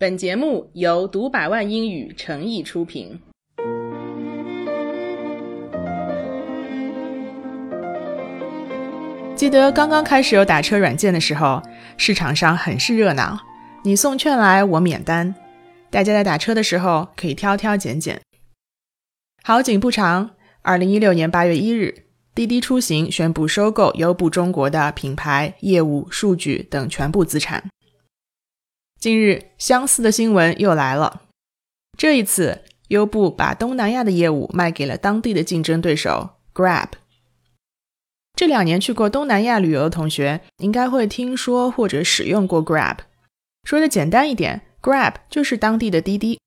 本节目由读百万英语诚意出品。记得刚刚开始有打车软件的时候，市场上很是热闹，你送券来我免单，大家在打车的时候可以挑挑拣拣。好景不长，二零一六年八月一日，滴滴出行宣布收购优步中国的品牌、业务、数据等全部资产。近日，相似的新闻又来了。这一次，优步把东南亚的业务卖给了当地的竞争对手 Grab。这两年去过东南亚旅游的同学，应该会听说或者使用过 Grab。说的简单一点，Grab 就是当地的滴滴。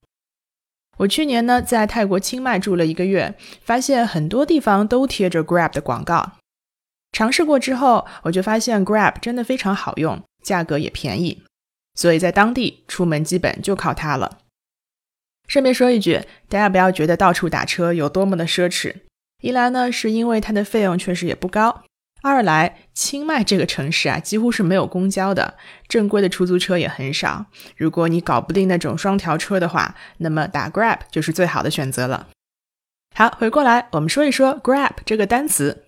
我去年呢，在泰国清迈住了一个月，发现很多地方都贴着 Grab 的广告。尝试过之后，我就发现 Grab 真的非常好用，价格也便宜。所以在当地出门基本就靠它了。顺便说一句，大家不要觉得到处打车有多么的奢侈。一来呢，是因为它的费用确实也不高；二来，清迈这个城市啊，几乎是没有公交的，正规的出租车也很少。如果你搞不定那种双条车的话，那么打 Grab 就是最好的选择了。好，回过来我们说一说 Grab 这个单词。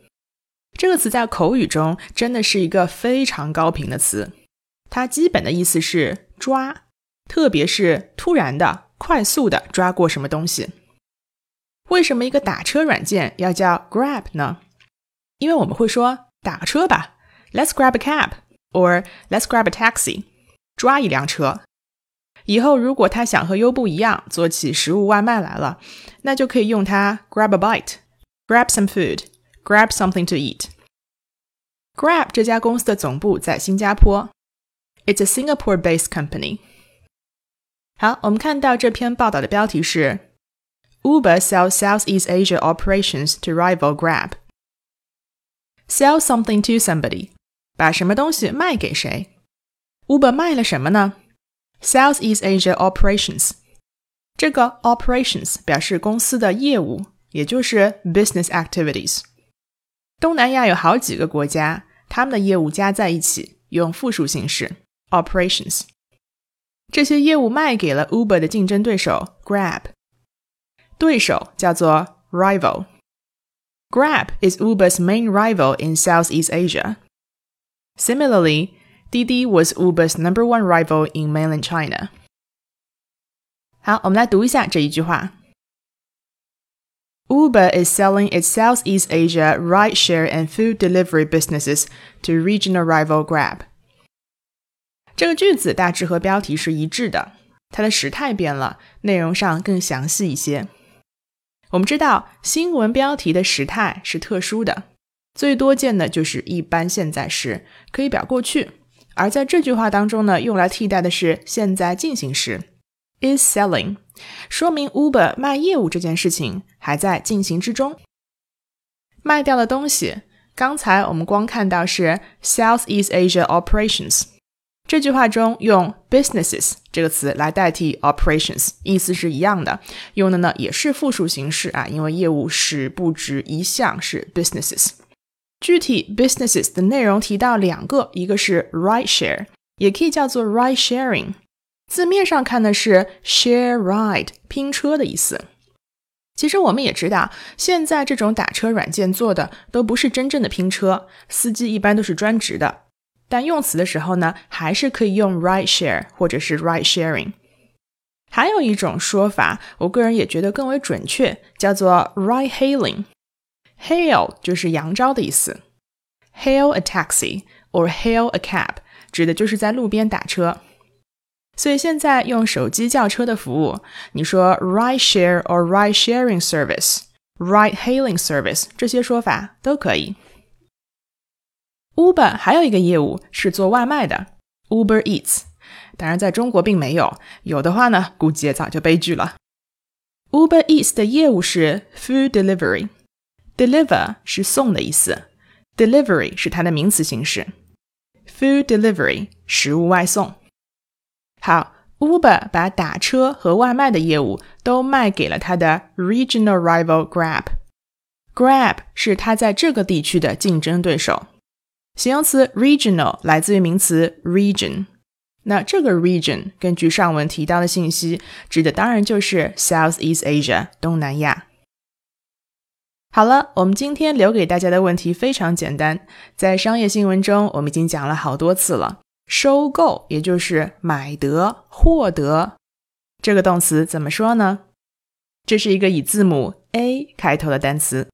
这个词在口语中真的是一个非常高频的词。它基本的意思是抓，特别是突然的、快速的抓过什么东西。为什么一个打车软件要叫 Grab 呢？因为我们会说打个车吧，Let's grab a cab，or Let's grab a taxi，抓一辆车。以后如果他想和优步一样做起食物外卖来了，那就可以用它 grab a bite，grab some food，grab something to eat。Grab 这家公司的总部在新加坡。It's a Singapore-based company. 好，我们看到这篇报道的标题是 Uber sells Southeast Asia operations to rival Grab. Sell something to somebody，把什么东西卖给谁？Uber 卖了什么呢？Southeast Asia operations，这个 operations 表示公司的业务，也就是 business activities。东南亚有好几个国家，他们的业务加在一起用复数形式。 operations，这些业务卖给了 Uber 的竞争对手 Grab，对手叫做 rival。Grab is Uber's main rival in Southeast Asia. Similarly, Didi was Uber's number one rival in mainland China. 好，我们来读一下这一句话。Uber is selling its Southeast Asia rideshare and food delivery businesses to regional rival Grab. 这个句子大致和标题是一致的，它的时态变了，内容上更详细一些。我们知道新闻标题的时态是特殊的，最多见的就是一般现在时，可以表过去；而在这句话当中呢，用来替代的是现在进行时，is selling，说明 Uber 卖业务这件事情还在进行之中。卖掉的东西，刚才我们光看到是 Southeast Asia operations。这句话中用 businesses 这个词来代替 operations，意思是一样的，用的呢也是复数形式啊，因为业务是不止一项，是 businesses。具体 businesses 的内容提到两个，一个是 ride share，也可以叫做 ride sharing，字面上看的是 share ride 拼车的意思。其实我们也知道，现在这种打车软件做的都不是真正的拼车，司机一般都是专职的。但用词的时候呢，还是可以用 ride share 或者是 ride sharing。还有一种说法，我个人也觉得更为准确，叫做 ride hailing。hail 就是扬招的意思，hail a taxi or hail a cab 指的就是在路边打车。所以现在用手机叫车的服务，你说 ride share or ride sharing service、ride hailing service 这些说法都可以。Uber 还有一个业务是做外卖的，Uber Eats。当然，在中国并没有，有的话呢，估计也早就悲剧了。Uber Eats 的业务是 food delivery，deliver 是送的意思，delivery 是它的名词形式，food delivery 食物外送。好，Uber 把打车和外卖的业务都卖给了它的 regional rival Grab，Grab 是它在这个地区的竞争对手。形容词 regional 来自于名词 region，那这个 region 根据上文提到的信息，指的当然就是 Southeast Asia 东南亚。好了，我们今天留给大家的问题非常简单，在商业新闻中我们已经讲了好多次了。收购也就是买得、获得，这个动词怎么说呢？这是一个以字母 A 开头的单词。